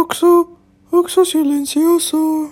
Oxo, Oxo silencioso.